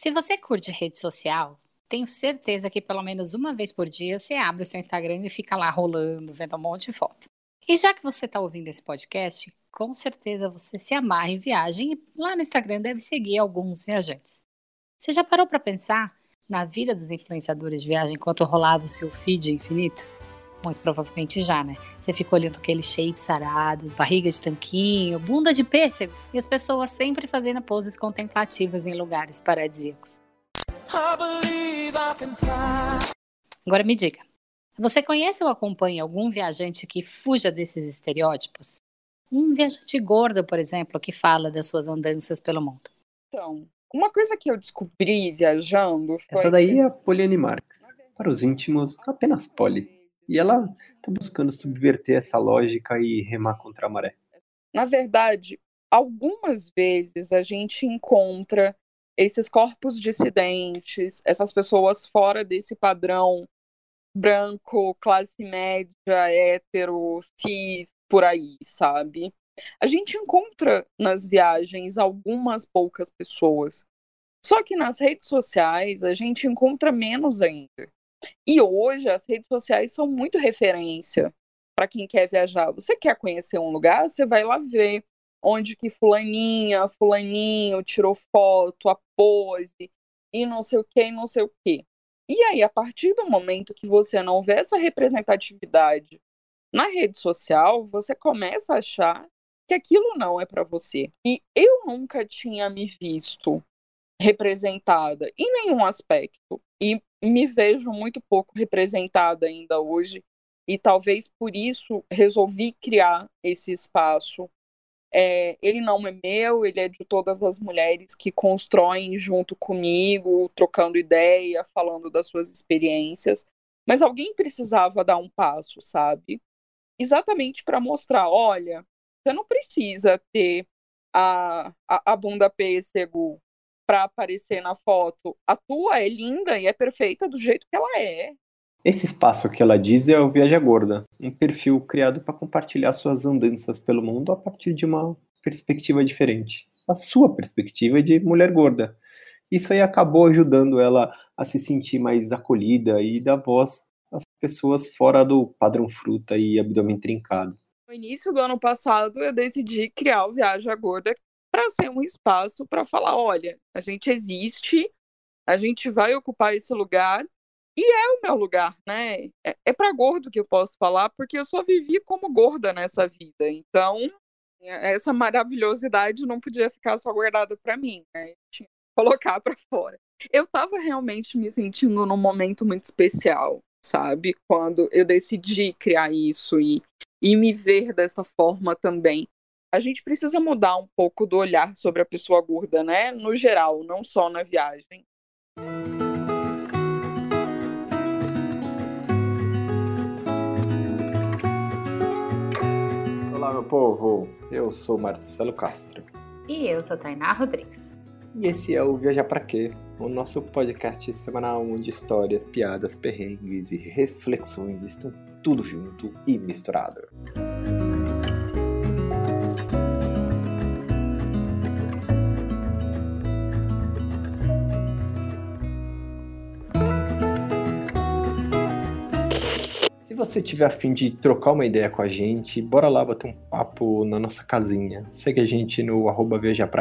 Se você curte rede social, tenho certeza que pelo menos uma vez por dia você abre o seu Instagram e fica lá rolando, vendo um monte de foto. E já que você está ouvindo esse podcast, com certeza você se amarra em viagem e lá no Instagram deve seguir alguns viajantes. Você já parou para pensar na vida dos influenciadores de viagem enquanto rolava o seu feed infinito? Muito provavelmente já, né? Você ficou olhando aqueles shapes sarados, barriga de tanquinho, bunda de pêssego e as pessoas sempre fazendo poses contemplativas em lugares paradisíacos. Agora me diga, você conhece ou acompanha algum viajante que fuja desses estereótipos? Um viajante gordo, por exemplo, que fala das suas andanças pelo mundo. Então, uma coisa que eu descobri viajando foi. Essa daí é a Poliane Marques. Para os íntimos, apenas Poli. E ela está buscando subverter essa lógica e remar contra a maré. Na verdade, algumas vezes a gente encontra esses corpos dissidentes, essas pessoas fora desse padrão branco, classe média, hétero, cis, por aí, sabe? A gente encontra nas viagens algumas poucas pessoas. Só que nas redes sociais a gente encontra menos ainda. E hoje as redes sociais são muito referência para quem quer viajar. Você quer conhecer um lugar, você vai lá ver onde que fulaninha, fulaninho tirou foto, a pose, e não sei o que, e não sei o que. E aí, a partir do momento que você não vê essa representatividade na rede social, você começa a achar que aquilo não é para você. E eu nunca tinha me visto representada em nenhum aspecto e me vejo muito pouco representada ainda hoje e talvez por isso resolvi criar esse espaço é, ele não é meu, ele é de todas as mulheres que constroem junto comigo, trocando ideia, falando das suas experiências. Mas alguém precisava dar um passo, sabe? Exatamente para mostrar: olha, você não precisa ter a, a, a bunda pêssego para aparecer na foto. A tua é linda e é perfeita do jeito que ela é. Esse espaço que ela diz é o Viaja Gorda, um perfil criado para compartilhar suas andanças pelo mundo a partir de uma perspectiva diferente. A sua perspectiva de mulher gorda. Isso aí acabou ajudando ela a se sentir mais acolhida e dar voz às pessoas fora do padrão fruta e abdômen trincado. No início do ano passado, eu decidi criar o Viaja Gorda para ser um espaço para falar: olha, a gente existe, a gente vai ocupar esse lugar e é o meu lugar, né? É, é para gordo que eu posso falar, porque eu só vivi como gorda nessa vida. Então, é, essa maravilhosidade não podia ficar só guardada para mim, né? Eu tinha que colocar para fora. Eu estava realmente me sentindo num momento muito especial, sabe? Quando eu decidi criar isso e, e me ver dessa forma também. A gente precisa mudar um pouco do olhar sobre a pessoa gorda, né? No geral, não só na viagem. meu povo! Eu sou Marcelo Castro. E eu sou Tainá Rodrigues. E esse é o Viajar Pra Quê? O nosso podcast semanal onde histórias, piadas, perrengues e reflexões estão tudo junto e misturado. Você tiver afim de trocar uma ideia com a gente, bora lá bater um papo na nossa casinha. Segue a gente no arroba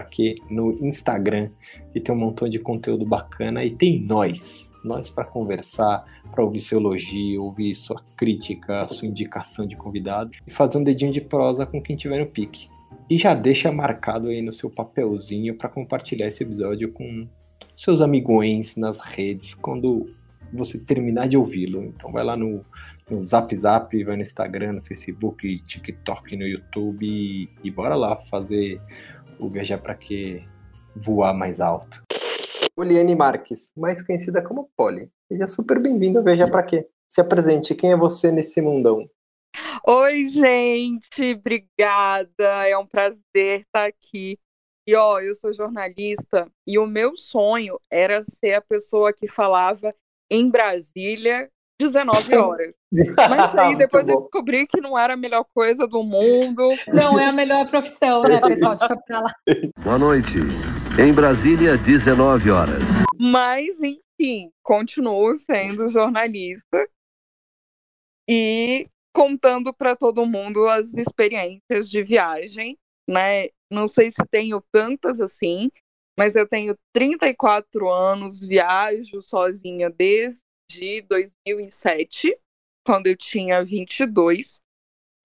quê no Instagram, que tem um montão de conteúdo bacana. E tem nós, nós para conversar, para ouvir seu elogio, ouvir sua crítica, sua indicação de convidado e fazer um dedinho de prosa com quem tiver no pique. E já deixa marcado aí no seu papelzinho para compartilhar esse episódio com seus amigões nas redes quando você terminar de ouvi-lo. Então vai lá no no Zap Zap, vai no Instagram, no Facebook, TikTok, no YouTube e, e bora lá fazer o Viajar para que voar mais alto. Poliane Marques, mais conhecida como Polly. Seja super bem-vindo ao Viajar para quê? Se apresente, quem é você nesse mundão? Oi, gente, obrigada. É um prazer estar aqui. E ó, eu sou jornalista e o meu sonho era ser a pessoa que falava em Brasília 19 horas. Mas aí depois eu descobri que não era a melhor coisa do mundo. Não é a melhor profissão, né, pessoal? Deixa pra lá. Boa noite. Em Brasília, 19 horas. Mas, enfim, continuo sendo jornalista e contando para todo mundo as experiências de viagem, né? Não sei se tenho tantas assim, mas eu tenho 34 anos, viajo sozinha desde 2007, quando eu tinha 22.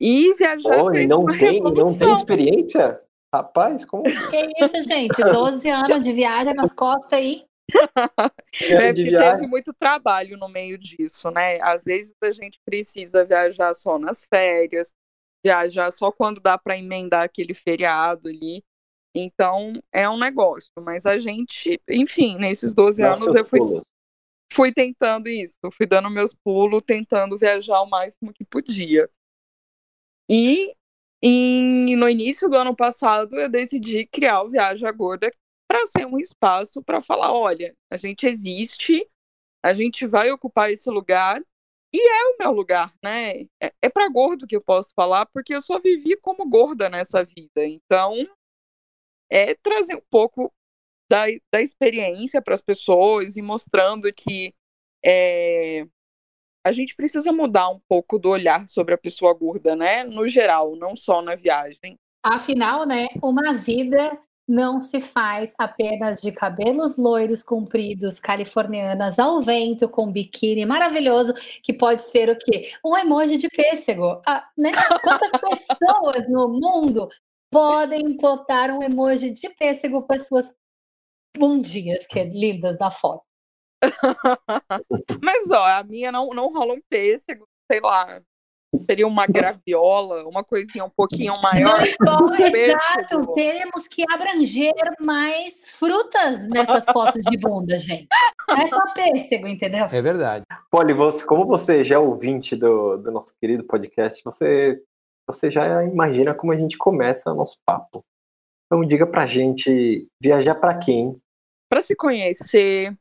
E viajar fez não uma tem, não tem revolução. experiência? Rapaz, como Que isso, gente? 12 anos de viagem nas costas aí. É, de porque teve muito trabalho no meio disso, né? Às vezes a gente precisa viajar só nas férias, viajar só quando dá para emendar aquele feriado ali. Então é um negócio. Mas a gente, enfim, nesses 12 Dá anos eu fui, pulos. Fui tentando isso, fui dando meus pulos, tentando viajar o máximo que podia. E em- no início do ano passado eu decidi criar o Viaja Gorda para ser um espaço para falar, olha, a gente existe, a gente vai ocupar esse lugar e é o meu lugar, né? É, é para gordo que eu posso falar, porque eu só vivi como gorda nessa vida. Então, é trazer um pouco da, da experiência para as pessoas e mostrando que é, a gente precisa mudar um pouco do olhar sobre a pessoa gorda, né? No geral, não só na viagem. Afinal, né, uma vida não se faz apenas de cabelos loiros compridos, californianas ao vento, com biquíni maravilhoso, que pode ser o quê? Um emoji de pêssego. Ah, né? Quantas pessoas no mundo podem botar um emoji de pêssego para suas bundinhas, que é lindas na foto? Mas, ó, a minha não, não rola um pêssego, sei lá. Seria uma graviola, uma coisinha um pouquinho maior. Não importa, Pêssego. exato. Temos que abranger mais frutas nessas fotos de bunda, gente. Não é só pêssego, entendeu? É verdade. Poli, você, como você já é ouvinte do, do nosso querido podcast, você, você já imagina como a gente começa o nosso papo. Então diga pra gente, viajar pra quem? Para se conhecer,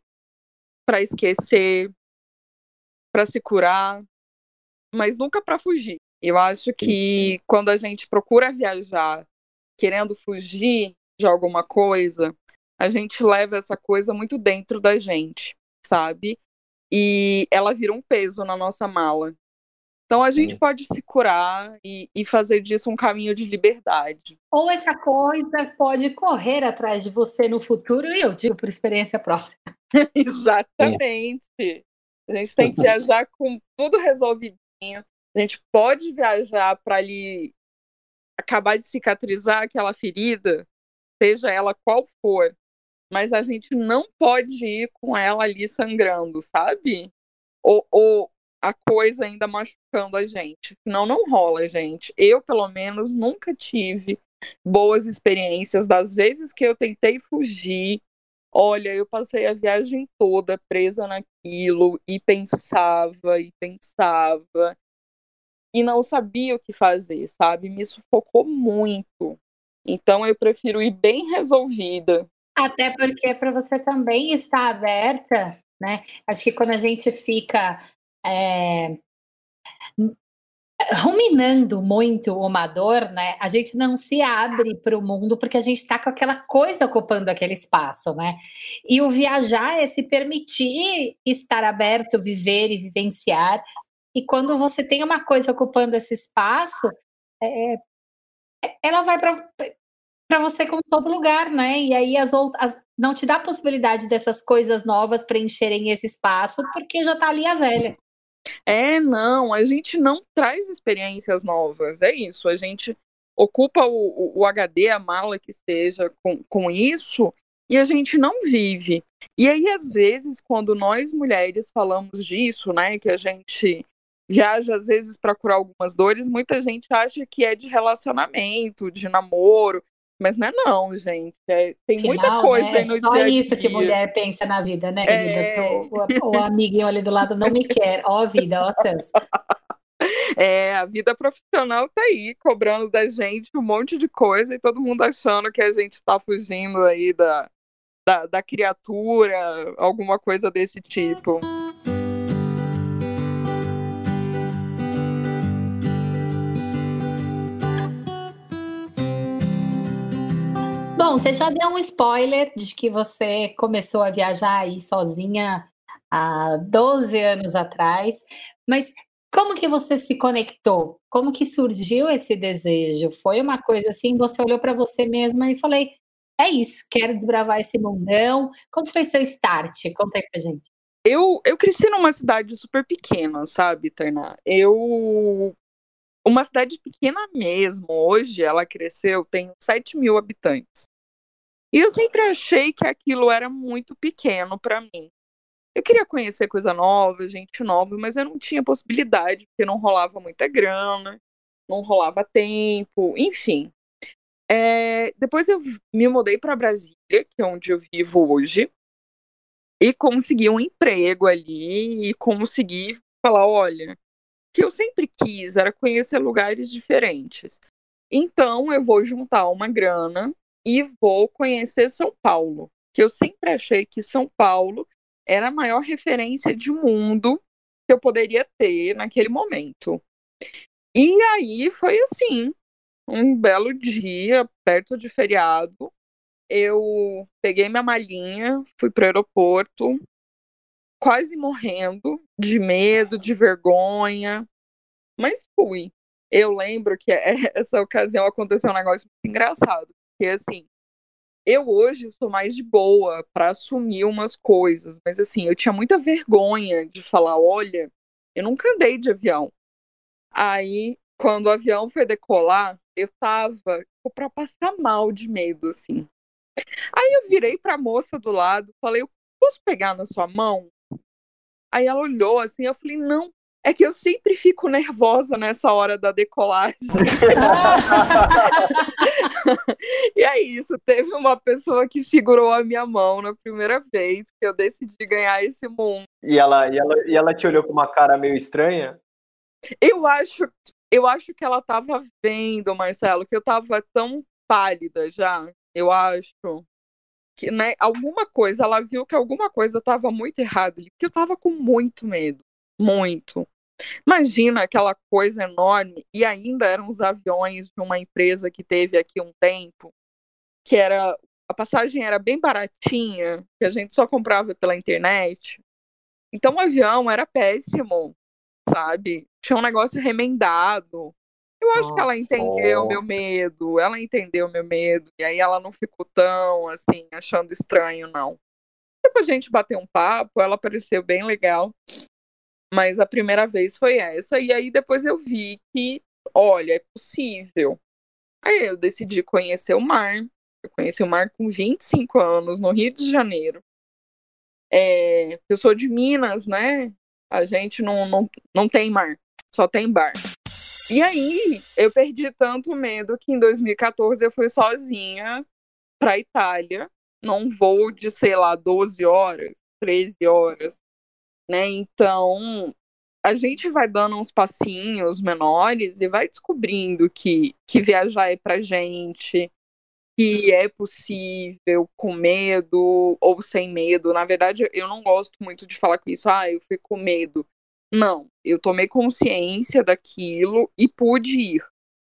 para esquecer, para se curar, mas nunca para fugir. Eu acho que quando a gente procura viajar querendo fugir de alguma coisa, a gente leva essa coisa muito dentro da gente, sabe? E ela vira um peso na nossa mala. Então a gente Sim. pode se curar e, e fazer disso um caminho de liberdade. Ou essa coisa pode correr atrás de você no futuro, e eu digo por experiência própria. Exatamente. A gente tem que viajar com tudo resolvidinho. A gente pode viajar para ali acabar de cicatrizar aquela ferida, seja ela qual for, mas a gente não pode ir com ela ali sangrando, sabe? Ou, ou a coisa ainda machucando a gente. Senão não rola, gente. Eu, pelo menos, nunca tive boas experiências das vezes que eu tentei fugir. Olha, eu passei a viagem toda presa naquilo e pensava e pensava e não sabia o que fazer, sabe? Me sufocou muito. Então eu prefiro ir bem resolvida. Até porque para você também estar aberta, né? Acho que quando a gente fica é, ruminando muito uma dor, né? A gente não se abre para o mundo porque a gente está com aquela coisa ocupando aquele espaço, né? E o viajar é se permitir estar aberto, viver e vivenciar. E quando você tem uma coisa ocupando esse espaço, é, ela vai para para você com todo lugar, né? E aí as outras não te dá a possibilidade dessas coisas novas preencherem esse espaço porque já tá ali a velha. É, não, a gente não traz experiências novas, é isso. A gente ocupa o, o, HD, a mala que seja, com, com isso, e a gente não vive. E aí, às vezes, quando nós mulheres falamos disso, né, que a gente viaja às vezes para curar algumas dores, muita gente acha que é de relacionamento, de namoro, mas não é não, gente. É, tem muita Afinal, coisa né, aí no é só dia a isso que dia. mulher pensa na vida, né, É. querida? O, o, o amiguinho ali do lado não me quer. Ó a vida, ó Celso. É, a vida profissional tá aí, cobrando da gente um monte de coisa e todo mundo achando que a gente tá fugindo aí da, da, da criatura, alguma coisa desse tipo. Bom, você já deu um spoiler de que você começou a viajar aí sozinha há 12 anos atrás, mas como que você se conectou? Como que surgiu esse desejo? Foi uma coisa assim, você olhou para você mesma e falei, é isso, quero desbravar esse mundão. Como foi seu start? Conta aí pra gente. Eu, eu cresci numa cidade super pequena, sabe, Tainá? Eu. Uma cidade pequena mesmo. Hoje ela cresceu, tem 7 mil habitantes. E eu sempre achei que aquilo era muito pequeno para mim. Eu queria conhecer coisa nova, gente nova, mas eu não tinha possibilidade, porque não rolava muita grana, não rolava tempo, enfim. É, depois eu me mudei para Brasília, que é onde eu vivo hoje, e consegui um emprego ali e consegui falar, olha, o que eu sempre quis era conhecer lugares diferentes. Então eu vou juntar uma grana e vou conhecer São Paulo, que eu sempre achei que São Paulo era a maior referência de mundo que eu poderia ter naquele momento. E aí foi assim, um belo dia, perto de feriado, eu peguei minha malinha, fui pro aeroporto, quase morrendo de medo, de vergonha, mas fui. Eu lembro que essa ocasião aconteceu um negócio muito engraçado, porque assim, eu hoje sou mais de boa para assumir umas coisas, mas assim, eu tinha muita vergonha de falar, olha, eu nunca andei de avião. Aí, quando o avião foi decolar, eu tava para passar mal de medo, assim. Aí eu virei pra moça do lado, falei, eu posso pegar na sua mão? Aí ela olhou assim, eu falei, não, é que eu sempre fico nervosa nessa hora da decolagem. e é isso. Teve uma pessoa que segurou a minha mão na primeira vez que eu decidi ganhar esse mundo. E ela, e ela, e ela te olhou com uma cara meio estranha? Eu acho, eu acho que ela tava vendo, Marcelo, que eu tava tão pálida já. Eu acho que, né, alguma coisa, ela viu que alguma coisa tava muito errada, porque eu tava com muito medo. Muito. Imagina aquela coisa enorme, e ainda eram os aviões de uma empresa que teve aqui um tempo, que era. A passagem era bem baratinha, que a gente só comprava pela internet. Então o avião era péssimo, sabe? Tinha um negócio remendado. Eu acho Nossa. que ela entendeu meu medo, ela entendeu meu medo, e aí ela não ficou tão assim, achando estranho, não. Depois a gente bateu um papo, ela pareceu bem legal. Mas a primeira vez foi essa. E aí depois eu vi que, olha, é possível. Aí eu decidi conhecer o mar. Eu conheci o mar com 25 anos, no Rio de Janeiro. É, eu sou de Minas, né? A gente não, não, não tem mar, só tem bar. E aí eu perdi tanto medo que em 2014 eu fui sozinha pra Itália, num voo de, sei lá, 12 horas, 13 horas né? Então, a gente vai dando uns passinhos menores e vai descobrindo que, que viajar é pra gente, que é possível com medo ou sem medo. Na verdade, eu não gosto muito de falar com isso, ah, eu fui com medo. Não, eu tomei consciência daquilo e pude ir,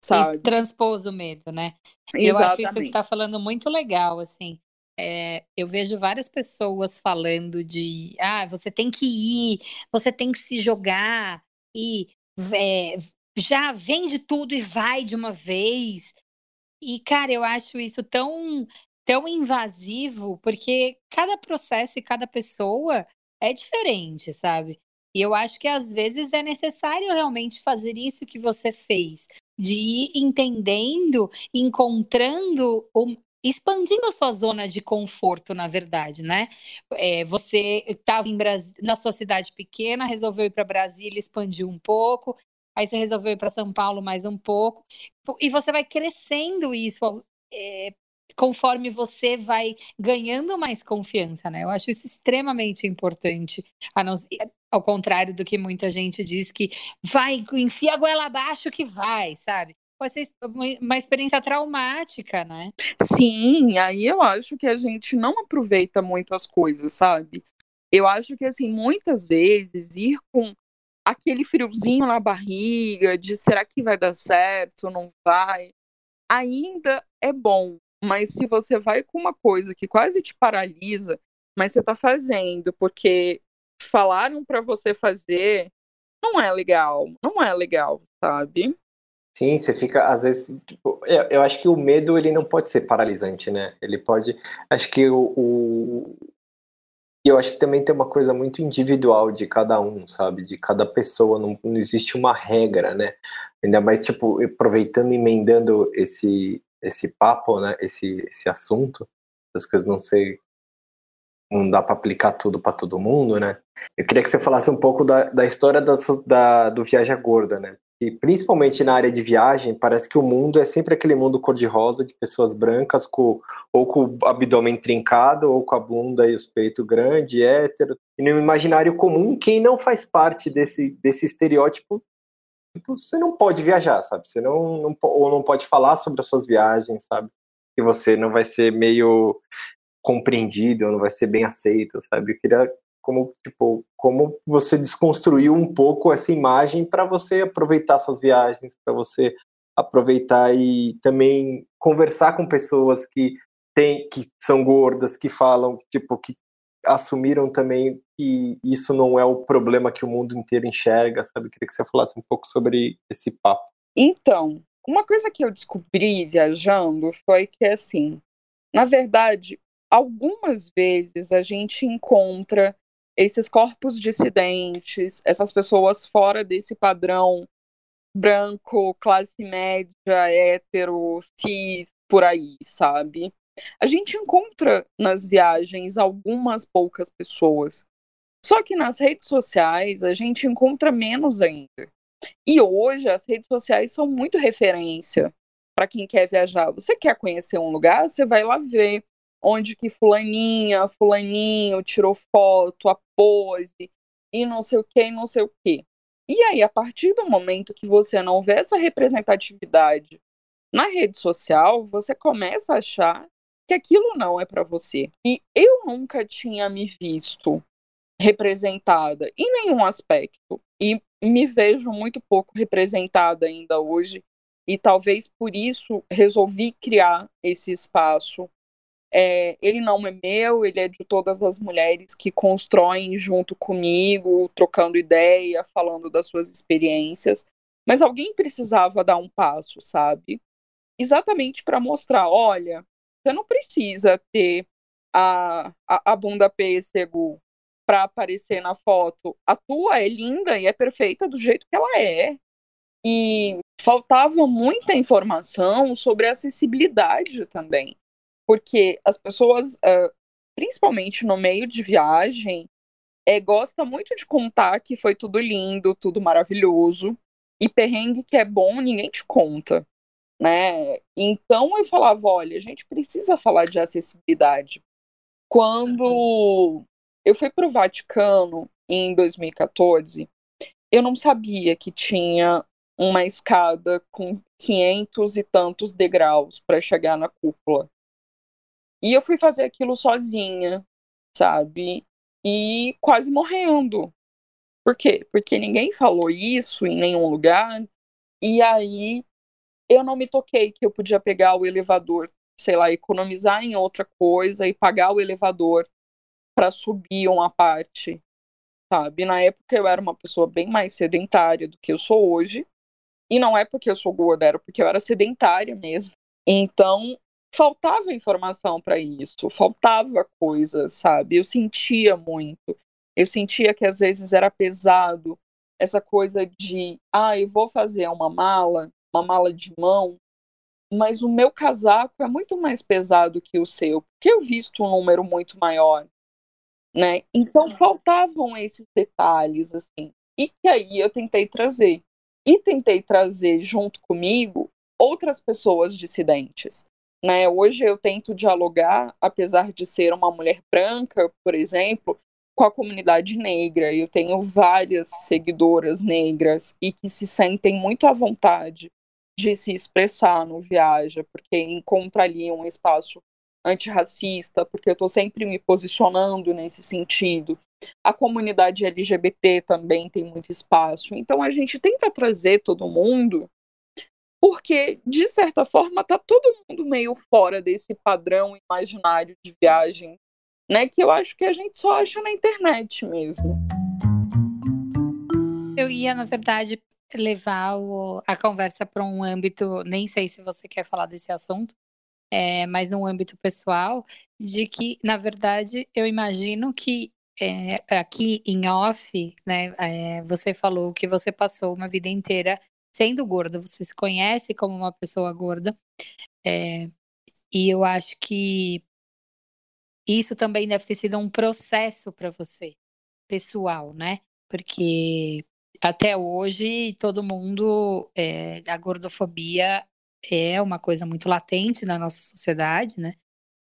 sabe? E transpôs o medo, né? Exatamente. Eu acho isso que você está falando muito legal, assim. É, eu vejo várias pessoas falando de ah, você tem que ir, você tem que se jogar e é, já vende tudo e vai de uma vez. E, cara, eu acho isso tão, tão invasivo, porque cada processo e cada pessoa é diferente, sabe? E eu acho que às vezes é necessário realmente fazer isso que você fez, de ir entendendo, encontrando expandindo a sua zona de conforto, na verdade, né? É, você estava Bras... na sua cidade pequena, resolveu ir para Brasília, expandiu um pouco, aí você resolveu ir para São Paulo mais um pouco, e você vai crescendo isso é, conforme você vai ganhando mais confiança, né? Eu acho isso extremamente importante, não... ao contrário do que muita gente diz que vai, enfia a goela abaixo que vai, sabe? Pode ser uma experiência traumática, né? Sim, aí eu acho que a gente não aproveita muito as coisas, sabe? Eu acho que, assim, muitas vezes ir com aquele friozinho na barriga de será que vai dar certo, não vai, ainda é bom. mas se você vai com uma coisa que quase te paralisa, mas você tá fazendo porque falaram para você fazer, não é legal, não é legal, sabe? Sim, você fica, às vezes, tipo, eu, eu, acho que o medo, ele não pode ser paralisante, né? Ele pode, acho que o, o, eu acho que também tem uma coisa muito individual de cada um, sabe? De cada pessoa, não, não existe uma regra, né? Ainda mais, tipo, aproveitando emendando esse, esse papo, né? Esse, esse assunto, as coisas não sei, não dá para aplicar tudo para todo mundo, né? Eu queria que você falasse um pouco da, da história da, da, do Viaja Gorda, né? E principalmente na área de viagem, parece que o mundo é sempre aquele mundo cor-de-rosa de pessoas brancas com ou com o abdômen trincado, ou com a bunda e os peitos grandes, hétero. E no imaginário comum, quem não faz parte desse, desse estereótipo, tipo, você não pode viajar, sabe? Você não, não, ou não pode falar sobre as suas viagens, sabe? Que você não vai ser meio compreendido, não vai ser bem aceito, sabe? Eu queria como tipo como você desconstruiu um pouco essa imagem para você aproveitar suas viagens, para você aproveitar e também conversar com pessoas que tem que são gordas, que falam tipo que assumiram também que isso não é o problema que o mundo inteiro enxerga, sabe? Queria que você falasse um pouco sobre esse papo. Então, uma coisa que eu descobri viajando foi que assim, na verdade, algumas vezes a gente encontra esses corpos dissidentes, essas pessoas fora desse padrão branco, classe média, hétero, cis, por aí, sabe? A gente encontra nas viagens algumas poucas pessoas. Só que nas redes sociais a gente encontra menos ainda. E hoje as redes sociais são muito referência para quem quer viajar. Você quer conhecer um lugar, você vai lá ver onde que fulaninha, fulaninho tirou foto, a pose, e não sei o que, e não sei o que. E aí, a partir do momento que você não vê essa representatividade na rede social, você começa a achar que aquilo não é para você. E eu nunca tinha me visto representada em nenhum aspecto. E me vejo muito pouco representada ainda hoje. E talvez por isso resolvi criar esse espaço é, ele não é meu, ele é de todas as mulheres que constroem junto comigo, trocando ideia, falando das suas experiências. Mas alguém precisava dar um passo, sabe? Exatamente para mostrar: olha, você não precisa ter a, a, a bunda pêssego para aparecer na foto. A tua é linda e é perfeita do jeito que ela é. E faltava muita informação sobre acessibilidade também porque as pessoas, uh, principalmente no meio de viagem, é, gosta muito de contar que foi tudo lindo, tudo maravilhoso, e perrengue que é bom ninguém te conta, né? Então eu falava, olha, a gente precisa falar de acessibilidade. Quando eu fui para o Vaticano em 2014, eu não sabia que tinha uma escada com 500 e tantos degraus para chegar na cúpula. E eu fui fazer aquilo sozinha, sabe? E quase morrendo. Por quê? Porque ninguém falou isso em nenhum lugar. E aí eu não me toquei que eu podia pegar o elevador, sei lá, economizar em outra coisa e pagar o elevador para subir uma parte, sabe? Na época eu era uma pessoa bem mais sedentária do que eu sou hoje. E não é porque eu sou gorda, era porque eu era sedentária mesmo. Então faltava informação para isso, faltava coisa, sabe? Eu sentia muito. Eu sentia que às vezes era pesado essa coisa de, ah, eu vou fazer uma mala, uma mala de mão, mas o meu casaco é muito mais pesado que o seu, porque eu visto um número muito maior, né? Então faltavam esses detalhes assim. E que aí eu tentei trazer. E tentei trazer junto comigo outras pessoas dissidentes. Né? Hoje eu tento dialogar, apesar de ser uma mulher branca, por exemplo, com a comunidade negra. Eu tenho várias seguidoras negras e que se sentem muito à vontade de se expressar no Viaja, porque encontra ali um espaço antirracista, porque eu estou sempre me posicionando nesse sentido. A comunidade LGBT também tem muito espaço. Então a gente tenta trazer todo mundo porque, de certa forma, tá todo mundo meio fora desse padrão imaginário de viagem, né? Que eu acho que a gente só acha na internet mesmo. Eu ia, na verdade, levar o, a conversa para um âmbito, nem sei se você quer falar desse assunto, é, mas num âmbito pessoal, de que, na verdade, eu imagino que é, aqui em off, né, é, você falou que você passou uma vida inteira sendo gorda, você se conhece como uma pessoa gorda, é, e eu acho que isso também deve ter sido um processo para você, pessoal, né? Porque até hoje todo mundo, é, a gordofobia é uma coisa muito latente na nossa sociedade, né?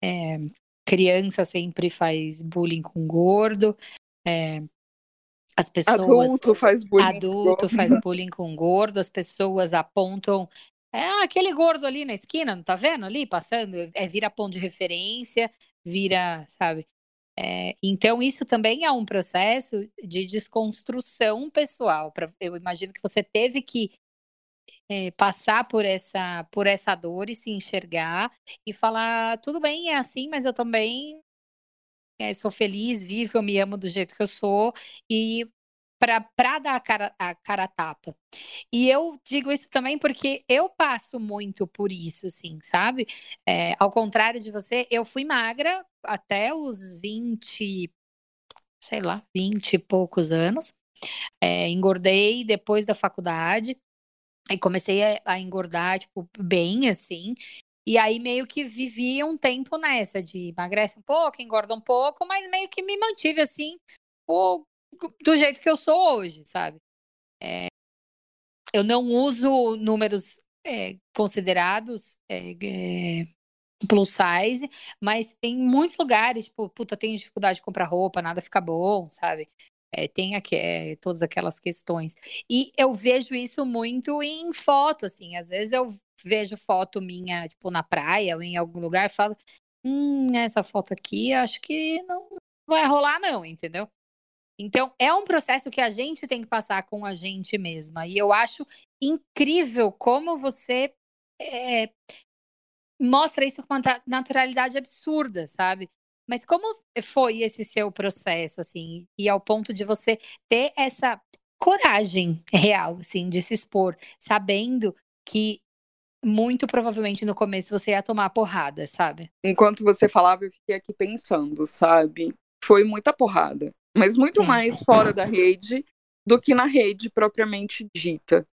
É, criança sempre faz bullying com gordo, é, as pessoas. Adulto faz bullying. Adulto faz bullying com gordo, as pessoas apontam. É aquele gordo ali na esquina, não tá vendo ali passando? É, vira ponto de referência, vira, sabe? É, então, isso também é um processo de desconstrução pessoal. Pra, eu imagino que você teve que é, passar por essa, por essa dor e se enxergar e falar: tudo bem, é assim, mas eu também é, sou feliz, vivo, eu me amo do jeito que eu sou e para dar a cara, a cara tapa. E eu digo isso também porque eu passo muito por isso, assim, sabe? É, ao contrário de você, eu fui magra até os 20, sei lá, 20 e poucos anos. É, engordei depois da faculdade. E comecei a, a engordar, tipo, bem assim. E aí meio que vivi um tempo nessa de emagrece um pouco, engorda um pouco, mas meio que me mantive assim, do jeito que eu sou hoje, sabe? É, eu não uso números é, considerados é, plus size, mas tem muitos lugares, tipo, puta, tenho dificuldade de comprar roupa, nada fica bom, sabe? É, tem aqui, é, todas aquelas questões. E eu vejo isso muito em foto, assim. Às vezes eu vejo foto minha, tipo, na praia ou em algum lugar falo, hum, essa foto aqui acho que não vai rolar, não, entendeu? Então, é um processo que a gente tem que passar com a gente mesma. E eu acho incrível como você é, mostra isso com uma naturalidade absurda, sabe? Mas como foi esse seu processo, assim, e ao ponto de você ter essa coragem real, assim, de se expor, sabendo que muito provavelmente no começo você ia tomar porrada, sabe? Enquanto você falava, eu fiquei aqui pensando, sabe? Foi muita porrada mas muito mais fora da rede do que na rede propriamente dita.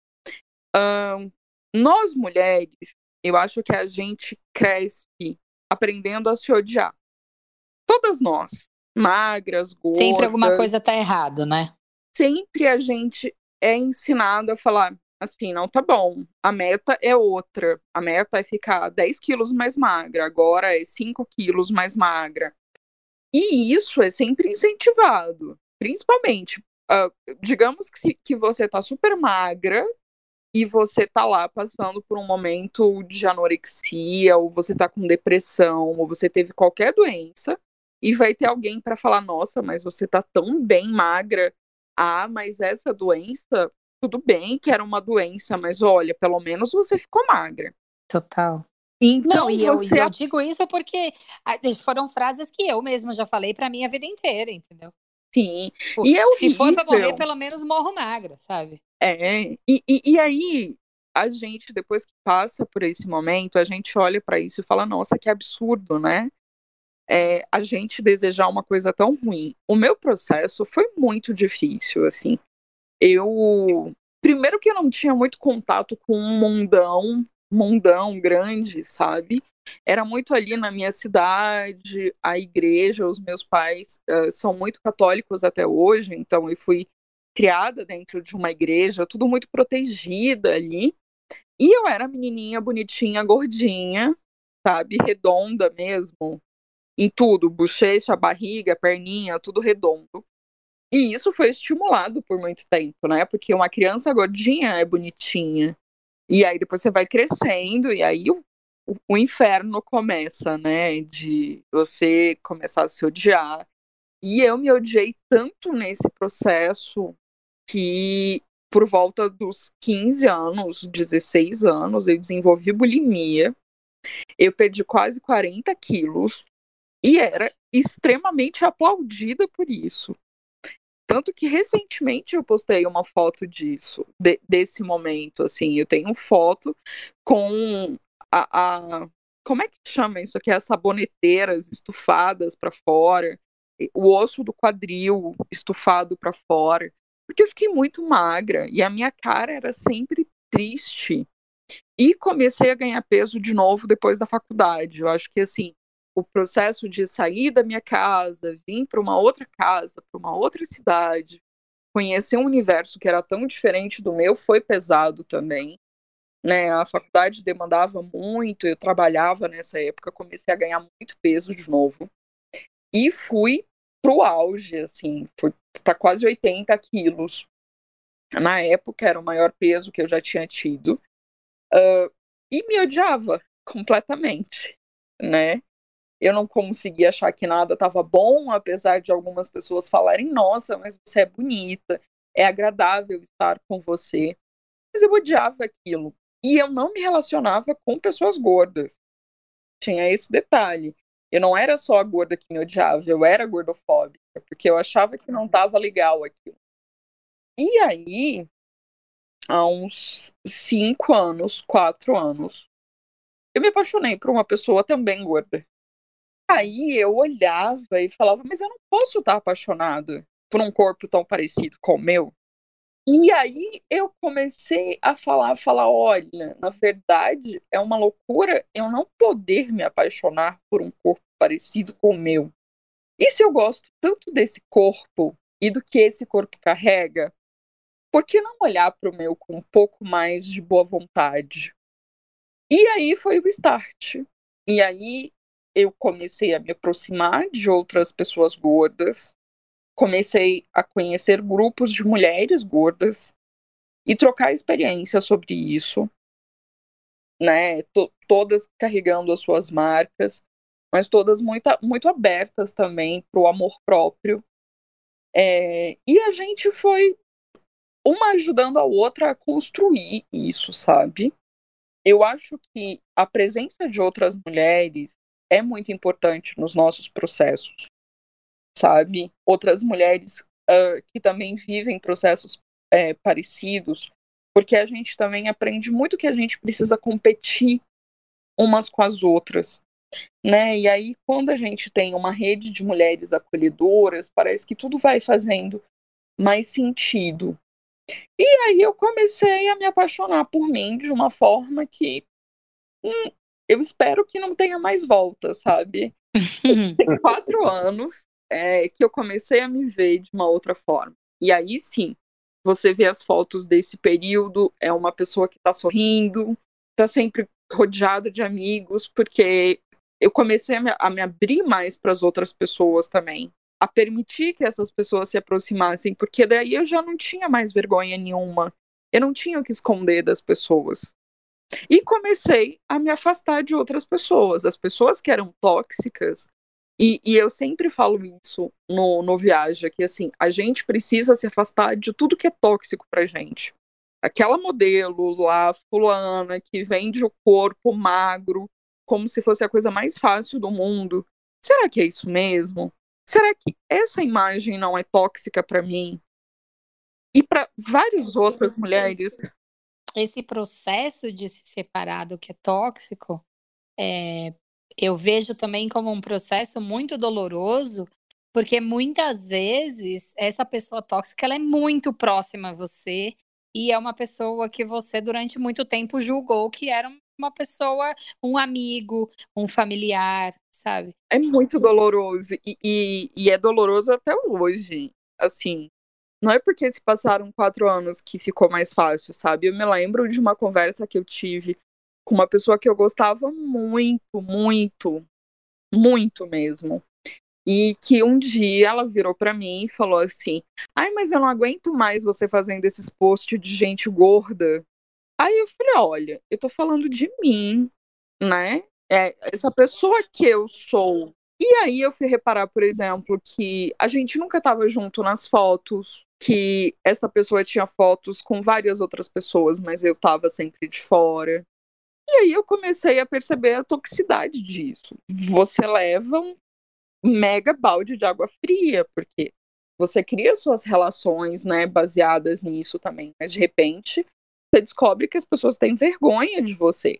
Nós mulheres, eu acho que a gente cresce aprendendo a se odiar. Todas nós, magras, gordas. Sempre alguma coisa tá errado, né? Sempre a gente é ensinado a falar assim, não tá bom. A meta é outra. A meta é ficar 10 quilos mais magra, agora é 5 quilos mais magra. E isso é sempre incentivado. Principalmente, uh, digamos que, que você tá super magra e você tá lá passando por um momento de anorexia, ou você tá com depressão, ou você teve qualquer doença, e vai ter alguém para falar: nossa, mas você tá tão bem magra. Ah, mas essa doença, tudo bem que era uma doença, mas olha, pelo menos você ficou magra. Total. Então, não, e eu, você... eu digo isso porque ah, foram frases que eu mesma já falei para mim a vida inteira, entendeu? Sim. Tipo, e é Se for pra morrer, pelo menos morro magra, sabe? É. E, e, e aí, a gente, depois que passa por esse momento, a gente olha para isso e fala: nossa, que absurdo, né? É, a gente desejar uma coisa tão ruim. O meu processo foi muito difícil, assim. Eu. Primeiro que eu não tinha muito contato com um mundão mundão grande, sabe? Era muito ali na minha cidade, a igreja, os meus pais uh, são muito católicos até hoje, então eu fui criada dentro de uma igreja, tudo muito protegida ali. E eu era menininha bonitinha, gordinha, sabe? Redonda mesmo, em tudo, bochecha, barriga, perninha, tudo redondo. E isso foi estimulado por muito tempo, né? Porque uma criança gordinha é bonitinha. E aí depois você vai crescendo, e aí o, o inferno começa, né? De você começar a se odiar. E eu me odiei tanto nesse processo que por volta dos 15 anos, 16 anos, eu desenvolvi bulimia. Eu perdi quase 40 quilos e era extremamente aplaudida por isso. Tanto que recentemente eu postei uma foto disso, de, desse momento, assim, eu tenho foto com a, a, como é que chama isso aqui? As saboneteiras estufadas para fora, o osso do quadril estufado para fora, porque eu fiquei muito magra e a minha cara era sempre triste. E comecei a ganhar peso de novo depois da faculdade. Eu acho que assim, o processo de sair da minha casa, vir para uma outra casa, para uma outra cidade, conhecer um universo que era tão diferente do meu foi pesado também. Né, a faculdade demandava muito, eu trabalhava nessa época, comecei a ganhar muito peso de novo. E fui pro auge, assim, fui para quase 80 quilos. Na época era o maior peso que eu já tinha tido. Uh, e me odiava completamente, né? Eu não conseguia achar que nada estava bom, apesar de algumas pessoas falarem: nossa, mas você é bonita, é agradável estar com você. Mas eu odiava aquilo. E eu não me relacionava com pessoas gordas. Tinha esse detalhe. Eu não era só a gorda que me odiava, eu era gordofóbica, porque eu achava que não estava legal aquilo. E aí, há uns cinco anos, quatro anos, eu me apaixonei por uma pessoa também gorda. Aí eu olhava e falava, mas eu não posso estar apaixonada por um corpo tão parecido com o meu. E aí eu comecei a falar, falar, olha, na verdade é uma loucura eu não poder me apaixonar por um corpo parecido com o meu. E se eu gosto tanto desse corpo e do que esse corpo carrega, por que não olhar para o meu com um pouco mais de boa vontade? E aí foi o start. E aí eu comecei a me aproximar de outras pessoas gordas, comecei a conhecer grupos de mulheres gordas e trocar experiência sobre isso, né? T todas carregando as suas marcas, mas todas muito, muito abertas também para o amor próprio. É, e a gente foi uma ajudando a outra a construir isso, sabe? Eu acho que a presença de outras mulheres é muito importante nos nossos processos, sabe? Outras mulheres uh, que também vivem processos é, parecidos, porque a gente também aprende muito que a gente precisa competir umas com as outras, né? E aí, quando a gente tem uma rede de mulheres acolhedoras, parece que tudo vai fazendo mais sentido. E aí eu comecei a me apaixonar por mim de uma forma que hum, eu espero que não tenha mais volta, sabe? Tem quatro anos é, que eu comecei a me ver de uma outra forma. E aí sim, você vê as fotos desse período, é uma pessoa que tá sorrindo, tá sempre rodeado de amigos, porque eu comecei a me, a me abrir mais para as outras pessoas também, a permitir que essas pessoas se aproximassem, porque daí eu já não tinha mais vergonha nenhuma. Eu não tinha o que esconder das pessoas. E comecei a me afastar de outras pessoas, as pessoas que eram tóxicas. E, e eu sempre falo isso no, no Viaja, que assim, a gente precisa se afastar de tudo que é tóxico pra gente. Aquela modelo lá, fulana, que vende o corpo magro, como se fosse a coisa mais fácil do mundo. Será que é isso mesmo? Será que essa imagem não é tóxica para mim? E para várias outras mulheres esse processo de se separar do que é tóxico, é, eu vejo também como um processo muito doloroso, porque muitas vezes essa pessoa tóxica ela é muito próxima a você e é uma pessoa que você durante muito tempo julgou que era uma pessoa, um amigo, um familiar, sabe? É muito doloroso e, e, e é doloroso até hoje. Assim, não é porque se passaram quatro anos que ficou mais fácil, sabe? Eu me lembro de uma conversa que eu tive com uma pessoa que eu gostava muito, muito, muito mesmo. E que um dia ela virou para mim e falou assim: Ai, mas eu não aguento mais você fazendo esses posts de gente gorda. Aí eu falei: Olha, eu tô falando de mim, né? É essa pessoa que eu sou. E aí eu fui reparar, por exemplo, que a gente nunca tava junto nas fotos, que essa pessoa tinha fotos com várias outras pessoas, mas eu tava sempre de fora. E aí eu comecei a perceber a toxicidade disso. Você leva um mega balde de água fria, porque você cria suas relações, né, baseadas nisso também, mas de repente você descobre que as pessoas têm vergonha de você.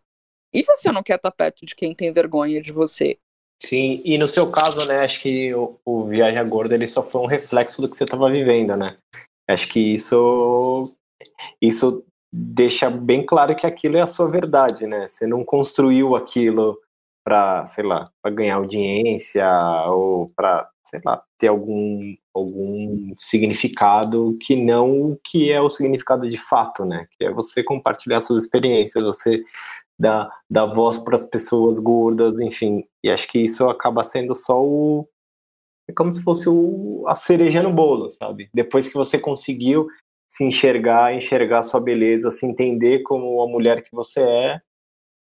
E você não quer estar perto de quem tem vergonha de você. Sim, e no seu caso, né, acho que o, o Viagem Gorda ele só foi um reflexo do que você estava vivendo, né? Acho que isso isso deixa bem claro que aquilo é a sua verdade, né? Você não construiu aquilo para, sei lá, para ganhar audiência ou para, sei lá, ter algum algum significado que não o que é o significado de fato, né? Que é você compartilhar suas experiências, você dar, dar voz para as pessoas gordas, enfim. E acho que isso acaba sendo só o é como se fosse o, a cereja no bolo, sabe? Depois que você conseguiu se enxergar, enxergar sua beleza, se entender como a mulher que você é,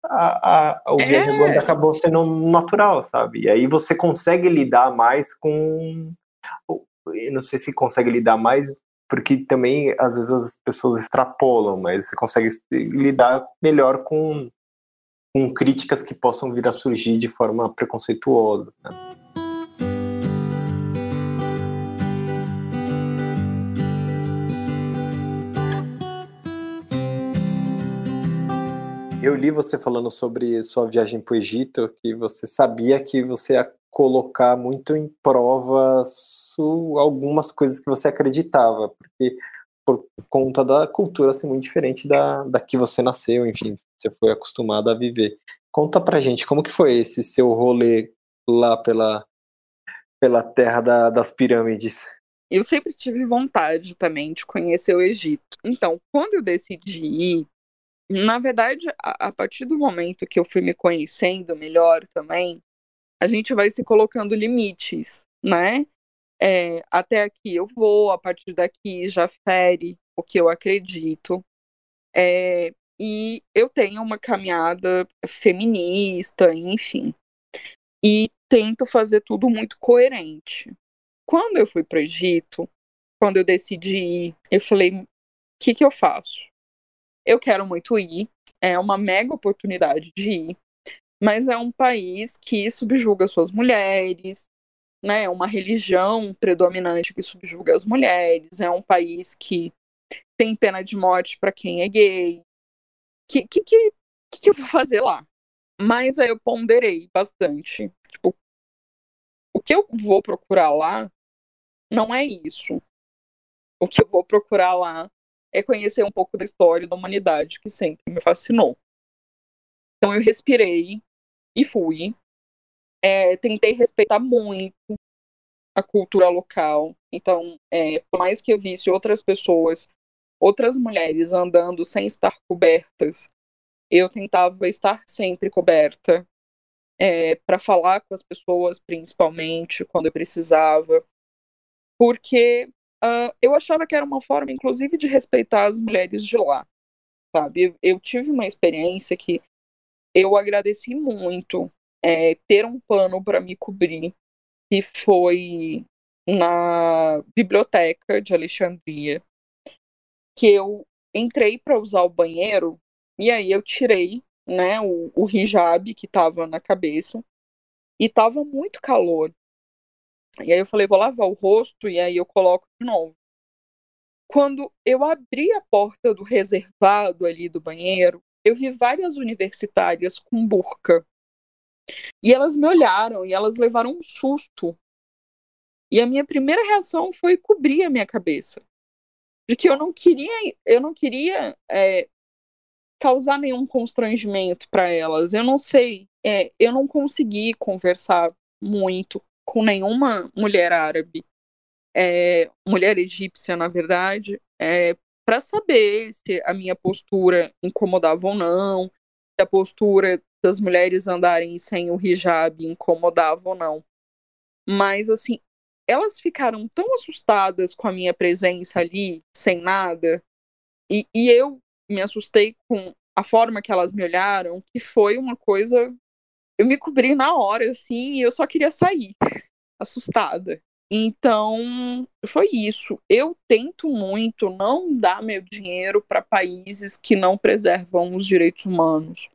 a, a, o é. acabou sendo natural, sabe? E aí você consegue lidar mais com. Eu não sei se consegue lidar mais, porque também às vezes as pessoas extrapolam, mas você consegue lidar melhor com, com críticas que possam vir a surgir de forma preconceituosa. Né? Eu li você falando sobre sua viagem para o Egito, que você sabia que você ia colocar muito em prova algumas coisas que você acreditava, porque por conta da cultura assim, muito diferente da, da que você nasceu, enfim, você foi acostumado a viver. Conta pra gente, como que foi esse seu rolê lá pela, pela terra da, das pirâmides? Eu sempre tive vontade também de conhecer o Egito. Então, quando eu decidi ir, na verdade, a, a partir do momento que eu fui me conhecendo melhor também, a gente vai se colocando limites, né? É, até aqui eu vou, a partir daqui já fere o que eu acredito. É, e eu tenho uma caminhada feminista, enfim. E tento fazer tudo muito coerente. Quando eu fui para o Egito, quando eu decidi ir, eu falei: o que, que eu faço? Eu quero muito ir, é uma mega oportunidade de ir, mas é um país que subjuga suas mulheres, né? É uma religião predominante que subjuga as mulheres, é um país que tem pena de morte para quem é gay. Que, que, que, que eu vou fazer lá? Mas aí eu ponderei bastante. Tipo, o que eu vou procurar lá não é isso. O que eu vou procurar lá é conhecer um pouco da história da humanidade, que sempre me fascinou. Então eu respirei e fui. É, tentei respeitar muito a cultura local. Então, é, por mais que eu visse outras pessoas, outras mulheres andando sem estar cobertas, eu tentava estar sempre coberta é, para falar com as pessoas, principalmente quando eu precisava, porque uh, eu achava que era uma forma, inclusive, de respeitar as mulheres de lá, sabe? Eu, eu tive uma experiência que eu agradeci muito é, ter um pano para me cobrir, que foi na biblioteca de Alexandria, que eu entrei para usar o banheiro e aí eu tirei, né, o, o hijab que estava na cabeça e tava muito calor. E aí eu falei, vou lavar o rosto e aí eu coloco de novo. Quando eu abri a porta do reservado ali do banheiro, eu vi várias universitárias com burca. E elas me olharam e elas levaram um susto. E a minha primeira reação foi cobrir a minha cabeça. Porque eu não queria, eu não queria é, causar nenhum constrangimento para elas. Eu não sei, é, eu não consegui conversar muito com nenhuma mulher árabe, é, mulher egípcia, na verdade, é, para saber se a minha postura incomodava ou não, se a postura das mulheres andarem sem o hijab incomodava ou não. Mas, assim, elas ficaram tão assustadas com a minha presença ali, sem nada, e, e eu me assustei com a forma que elas me olharam, que foi uma coisa eu me cobri na hora, assim, e eu só queria sair, assustada. Então, foi isso. Eu tento muito não dar meu dinheiro para países que não preservam os direitos humanos,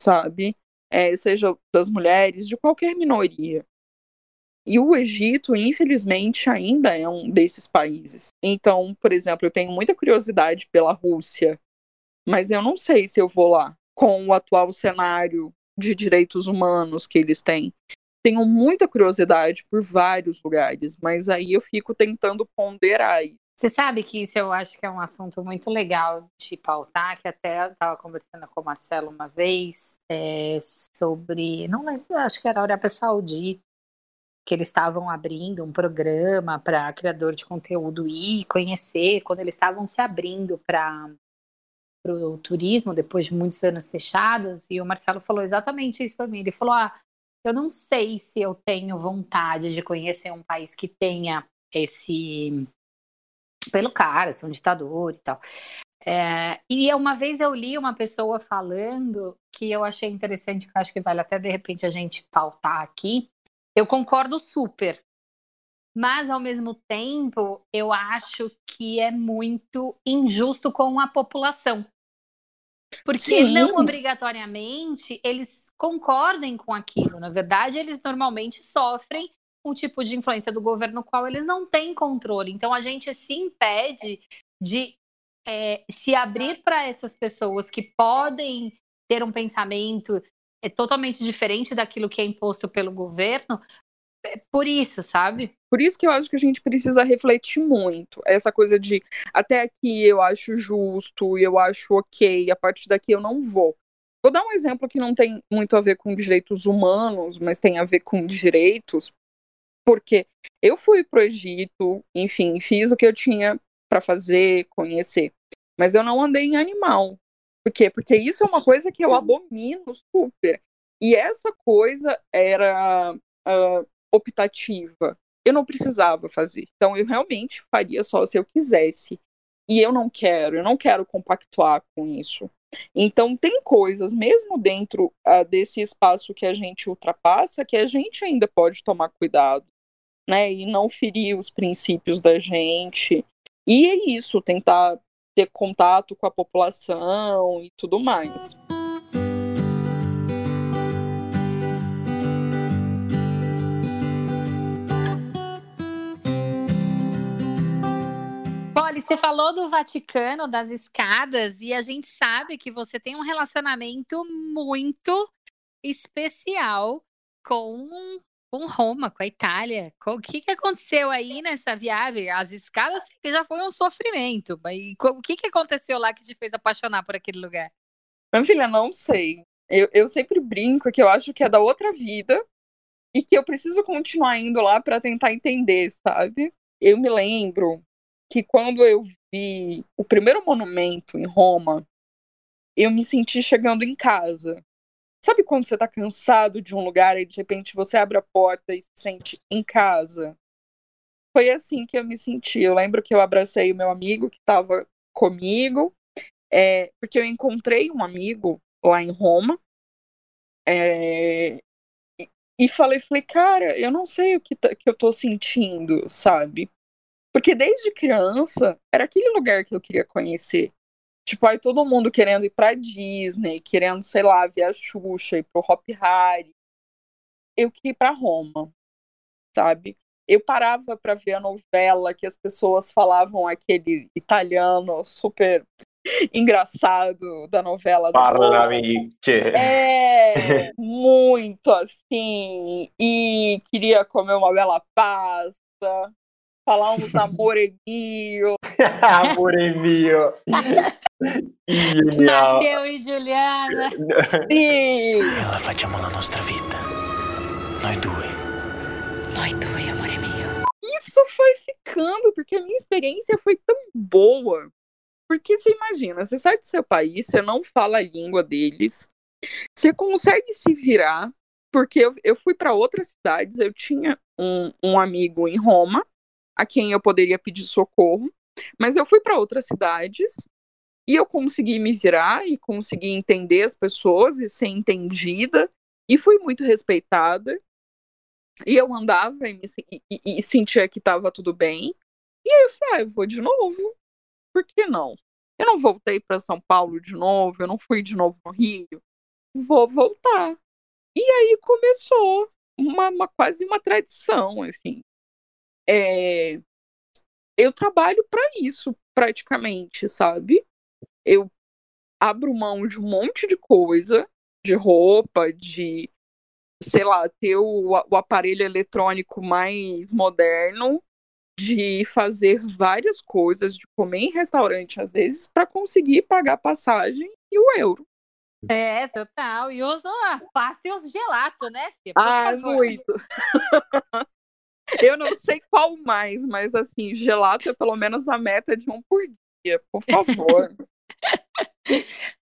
sabe? É, seja das mulheres, de qualquer minoria. E o Egito, infelizmente, ainda é um desses países. Então, por exemplo, eu tenho muita curiosidade pela Rússia, mas eu não sei se eu vou lá com o atual cenário de direitos humanos que eles têm. Tenho muita curiosidade por vários lugares, mas aí eu fico tentando ponderar. Você sabe que isso eu acho que é um assunto muito legal de pautar, que até eu estava conversando com o Marcelo uma vez é, sobre, não lembro, acho que era a Arábia Saudita, que eles estavam abrindo um programa para criador de conteúdo ir conhecer, quando eles estavam se abrindo para o turismo, depois de muitos anos fechados, e o Marcelo falou exatamente isso para mim. Ele falou: Ah, eu não sei se eu tenho vontade de conhecer um país que tenha esse. pelo cara, ser um ditador e tal. É, e uma vez eu li uma pessoa falando que eu achei interessante, que eu acho que vale até de repente a gente pautar aqui, eu concordo super. Mas, ao mesmo tempo, eu acho que é muito injusto com a população. Porque Sim. não obrigatoriamente eles concordem com aquilo. Na verdade, eles normalmente sofrem um tipo de influência do governo no qual eles não têm controle. Então, a gente se impede de é, se abrir para essas pessoas que podem ter um pensamento é totalmente diferente daquilo que é imposto pelo governo, é por isso, sabe? Por isso que eu acho que a gente precisa refletir muito. Essa coisa de até aqui eu acho justo, eu acho ok, a partir daqui eu não vou. Vou dar um exemplo que não tem muito a ver com direitos humanos, mas tem a ver com direitos, porque eu fui pro Egito, enfim, fiz o que eu tinha para fazer, conhecer, mas eu não andei em animal. Por quê? Porque isso é uma coisa que eu abomino super. E essa coisa era uh, optativa. Eu não precisava fazer. Então eu realmente faria só se eu quisesse. E eu não quero, eu não quero compactuar com isso. Então tem coisas, mesmo dentro uh, desse espaço que a gente ultrapassa, que a gente ainda pode tomar cuidado, né? E não ferir os princípios da gente. E é isso, tentar ter contato com a população e tudo mais. Polly, você falou do Vaticano, das escadas, e a gente sabe que você tem um relacionamento muito especial com com Roma, com a Itália. O que, que aconteceu aí nessa viagem? As escadas já foi um sofrimento. Mas o que, que aconteceu lá que te fez apaixonar por aquele lugar? Minha filha, não sei. Eu, eu sempre brinco que eu acho que é da outra vida e que eu preciso continuar indo lá para tentar entender, sabe? Eu me lembro que quando eu vi o primeiro monumento em Roma, eu me senti chegando em casa. Sabe quando você tá cansado de um lugar e de repente você abre a porta e se sente em casa? Foi assim que eu me senti. Eu lembro que eu abracei o meu amigo que estava comigo, é, porque eu encontrei um amigo lá em Roma. É, e, e falei, falei, cara, eu não sei o que, tá, que eu tô sentindo, sabe? Porque desde criança era aquele lugar que eu queria conhecer. Tipo, aí todo mundo querendo ir pra Disney, querendo, sei lá, ver a Xuxa, ir pro Hop Harry. Eu queria ir pra Roma, sabe? Eu parava para ver a novela que as pessoas falavam aquele italiano super engraçado da novela. Parlamente. É, muito assim. E queria comer uma bela pasta, falar uns amore mio. amore mio. Matteo e Giuliana. Sì. Allora facciamo la nostra vita. Noi due. Noi due, amore mio. Isso foi ficando, porque a minha experiência foi tão boa. Porque você imagina, você sai do seu país, você não fala a língua deles, você consegue se virar, porque eu, eu fui para outras cidades, eu tinha um, um amigo em Roma, a quem eu poderia pedir socorro. Mas eu fui para outras cidades e eu consegui me virar e consegui entender as pessoas e ser entendida e fui muito respeitada. E eu andava e, me, e, e sentia que estava tudo bem. E aí eu falei, ah, eu vou de novo. Por que não? Eu não voltei para São Paulo de novo, eu não fui de novo no Rio. Vou voltar. E aí começou uma, uma quase uma tradição, assim. É, eu trabalho para isso, praticamente, sabe? Eu abro mão de um monte de coisa, de roupa, de, sei lá, ter o, o aparelho eletrônico mais moderno, de fazer várias coisas, de comer em restaurante às vezes, para conseguir pagar passagem e o euro. É, total. E uso as pastas e os gelato, né, filha? Por ah, favor. muito. Eu não sei qual mais, mas assim, gelato é pelo menos a meta de um por dia, por favor.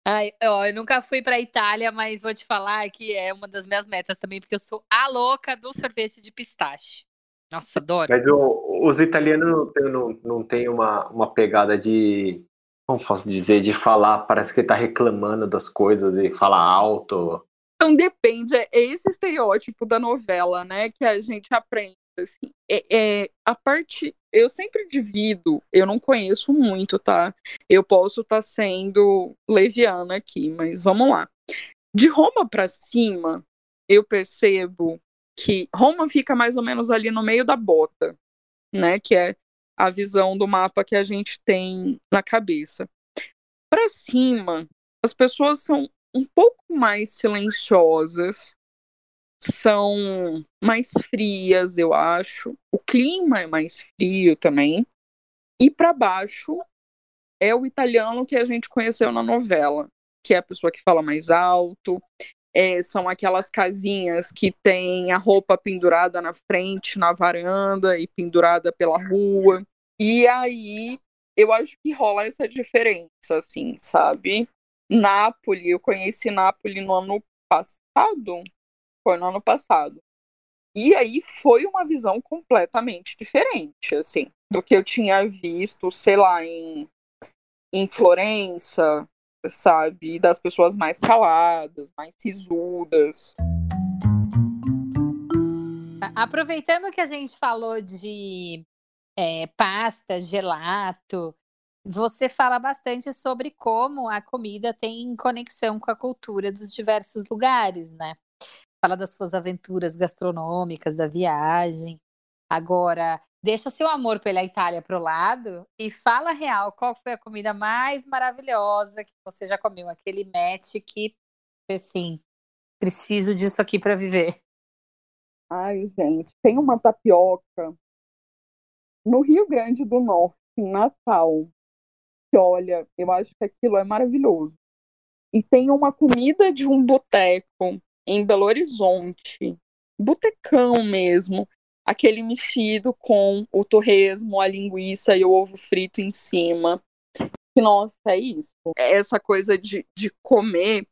Ai, ó, eu nunca fui para Itália, mas vou te falar que é uma das minhas metas também, porque eu sou a louca do sorvete de pistache. Nossa, adoro. Mas o, os italianos não têm, não, não tem uma, uma pegada de. Como posso dizer? De falar, parece que tá reclamando das coisas, de falar alto. Então depende, é esse estereótipo da novela, né, que a gente aprende assim. É, é, a parte. Eu sempre divido, eu não conheço muito, tá? Eu posso estar tá sendo leviana aqui, mas vamos lá. De Roma para cima, eu percebo que Roma fica mais ou menos ali no meio da bota, né? Que é a visão do mapa que a gente tem na cabeça. Para cima, as pessoas são um pouco mais silenciosas, são mais frias, eu acho. O clima é mais frio também. E para baixo é o italiano que a gente conheceu na novela, que é a pessoa que fala mais alto. É, são aquelas casinhas que tem a roupa pendurada na frente, na varanda e pendurada pela rua. E aí eu acho que rola essa diferença, assim, sabe? Nápoles, eu conheci Nápoles no ano passado, foi no ano passado. E aí foi uma visão completamente diferente, assim, do que eu tinha visto, sei lá, em, em Florença, sabe? Das pessoas mais caladas, mais sisudas. Aproveitando que a gente falou de é, pasta, gelato, você fala bastante sobre como a comida tem conexão com a cultura dos diversos lugares, né? Fala das suas aventuras gastronômicas, da viagem. Agora, deixa seu amor pela Itália para o lado e fala real qual foi a comida mais maravilhosa que você já comeu, aquele match que, assim, preciso disso aqui para viver. Ai, gente, tem uma tapioca no Rio Grande do Norte, em Natal, que olha, eu acho que aquilo é maravilhoso. E tem uma comida de um boteco em Belo Horizonte, botecão mesmo, aquele mexido com o torresmo, a linguiça e o ovo frito em cima. Nossa, é isso. Essa coisa de, de comer,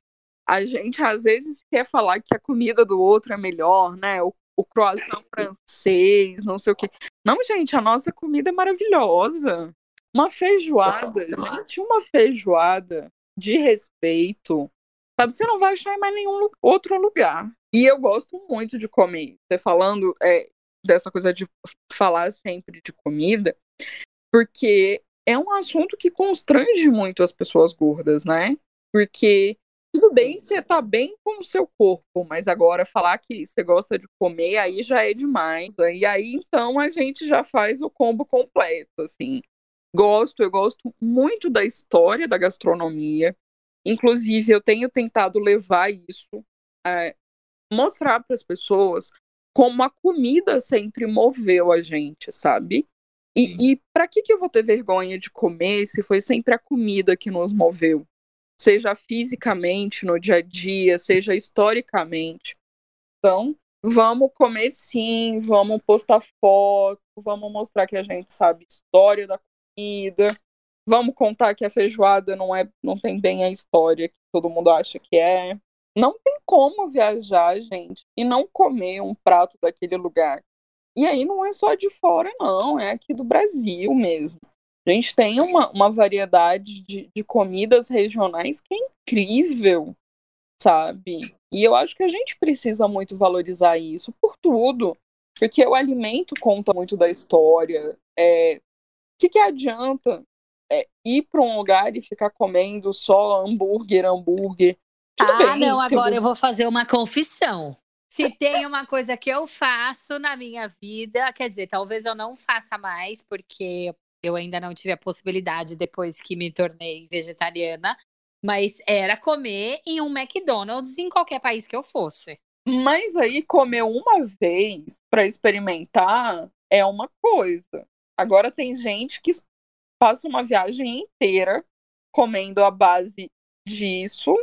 a gente às vezes quer falar que a comida do outro é melhor, né? O, o croissant francês, não sei o quê. Não, gente, a nossa comida é maravilhosa. Uma feijoada, gente, uma feijoada de respeito, Sabe, você não vai achar em mais nenhum outro lugar. E eu gosto muito de comer. Você falando é, dessa coisa de falar sempre de comida, porque é um assunto que constrange muito as pessoas gordas, né? Porque tudo bem você tá bem com o seu corpo, mas agora falar que você gosta de comer aí já é demais. E aí então a gente já faz o combo completo, assim. Gosto, eu gosto muito da história da gastronomia. Inclusive, eu tenho tentado levar isso, é, mostrar para as pessoas como a comida sempre moveu a gente, sabe? E, e para que, que eu vou ter vergonha de comer se foi sempre a comida que nos moveu? Seja fisicamente, no dia a dia, seja historicamente. Então, vamos comer sim, vamos postar foto, vamos mostrar que a gente sabe história da comida, Vamos contar que a feijoada não é, não tem bem a história que todo mundo acha que é. Não tem como viajar, gente, e não comer um prato daquele lugar. E aí não é só de fora, não, é aqui do Brasil mesmo. A gente tem uma, uma variedade de, de comidas regionais que é incrível, sabe? E eu acho que a gente precisa muito valorizar isso por tudo. Porque o alimento conta muito da história. É, o que, que adianta é, ir para um lugar e ficar comendo só hambúrguer, hambúrguer? Tudo ah, bem, não, agora vo- eu vou fazer uma confissão. Se tem uma coisa que eu faço na minha vida, quer dizer, talvez eu não faça mais, porque eu ainda não tive a possibilidade depois que me tornei vegetariana, mas era comer em um McDonald's em qualquer país que eu fosse. Mas aí comer uma vez para experimentar é uma coisa. Agora tem gente que passa uma viagem inteira comendo a base disso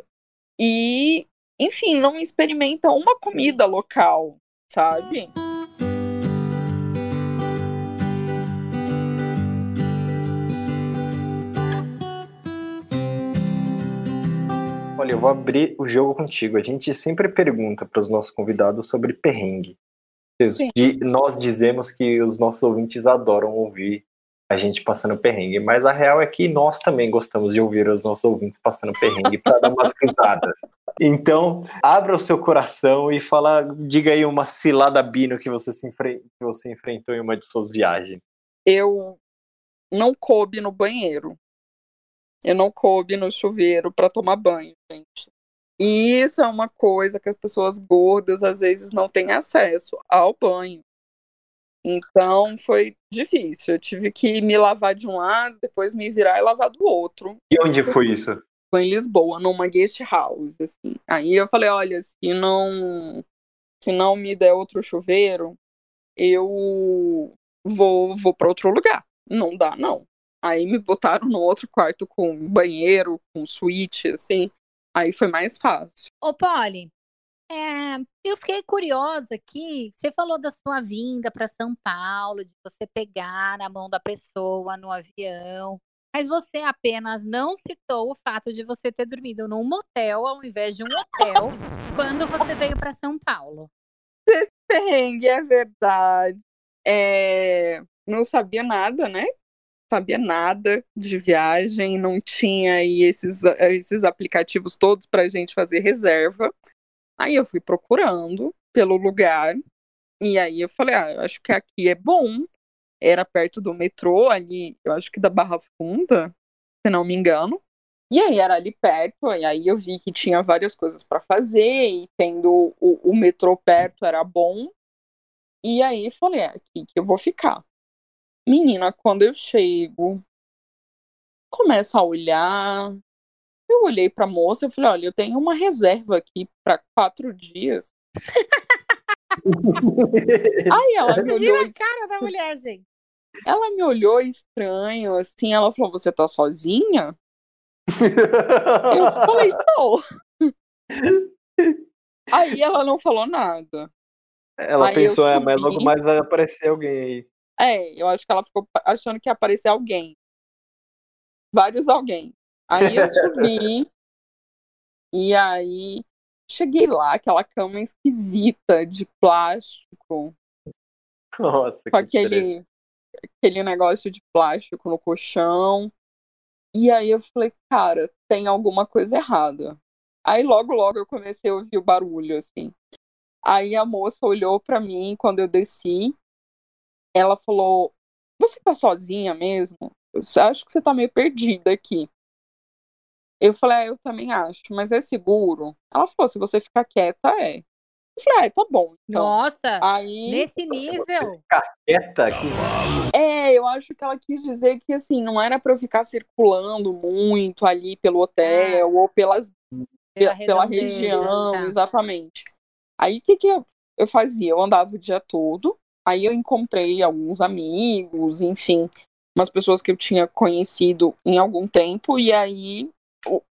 e, enfim, não experimenta uma comida local, sabe? Olha, eu vou abrir o jogo contigo. A gente sempre pergunta para os nossos convidados sobre perrengue. Sim. E nós dizemos que os nossos ouvintes adoram ouvir a gente passando perrengue, mas a real é que nós também gostamos de ouvir os nossos ouvintes passando perrengue para dar umas risadas. Então, abra o seu coração e fala, diga aí uma cilada bino que você, se que você enfrentou em uma de suas viagens. Eu não coube no banheiro. Eu não coube no chuveiro para tomar banho, gente. E isso é uma coisa que as pessoas gordas às vezes não têm acesso ao banho. Então foi difícil. Eu tive que me lavar de um lado, depois me virar e lavar do outro. E onde foi isso? Foi em Lisboa, numa guest house, assim. Aí eu falei, olha, se não se não me der outro chuveiro, eu vou vou para outro lugar. Não dá, não. Aí me botaram no outro quarto com banheiro, com suíte, assim. Aí foi mais fácil. Ô, Polly, é, eu fiquei curiosa aqui. Você falou da sua vinda para São Paulo, de você pegar na mão da pessoa no avião. Mas você apenas não citou o fato de você ter dormido num motel ao invés de um hotel quando você veio para São Paulo. Perrengue, é verdade. É, Não sabia nada, né? Sabia nada de viagem, não tinha aí esses, esses aplicativos todos pra gente fazer reserva. Aí eu fui procurando pelo lugar, e aí eu falei, ah, eu acho que aqui é bom. Era perto do metrô, ali, eu acho que da Barra Funda, se não me engano. E aí era ali perto, e aí eu vi que tinha várias coisas para fazer, e tendo o, o metrô perto era bom. E aí falei, é aqui que eu vou ficar. Menina, quando eu chego, começo a olhar. Eu olhei pra moça e falei, olha, eu tenho uma reserva aqui para quatro dias. Aí ela me olhou, a cara da mulher, gente. ela me olhou estranho, assim, ela falou, você tá sozinha? Eu falei, não. Aí ela não falou nada. Ela Aí pensou, é, mas logo mais vai aparecer alguém aí. É, eu acho que ela ficou achando que ia aparecer alguém. Vários alguém. Aí eu subi. e aí cheguei lá, aquela cama esquisita de plástico, Nossa, com que aquele, aquele negócio de plástico no colchão. E aí eu falei, cara, tem alguma coisa errada. Aí logo, logo eu comecei a ouvir o barulho, assim. Aí a moça olhou pra mim quando eu desci. Ela falou: Você tá sozinha mesmo? Acho que você tá meio perdida aqui. Eu falei: é, Eu também acho, mas é seguro? Ela falou: Se você ficar quieta, é. Eu falei: Ah, tá bom. Então. Nossa, Aí. nesse nível. Quieta aqui. É, eu acho que ela quis dizer que assim, não era pra eu ficar circulando muito ali pelo hotel ou pelas Pela pe- pela região, tá. exatamente. Aí o que, que eu, eu fazia? Eu andava o dia todo, aí eu encontrei alguns amigos, enfim, umas pessoas que eu tinha conhecido em algum tempo, e aí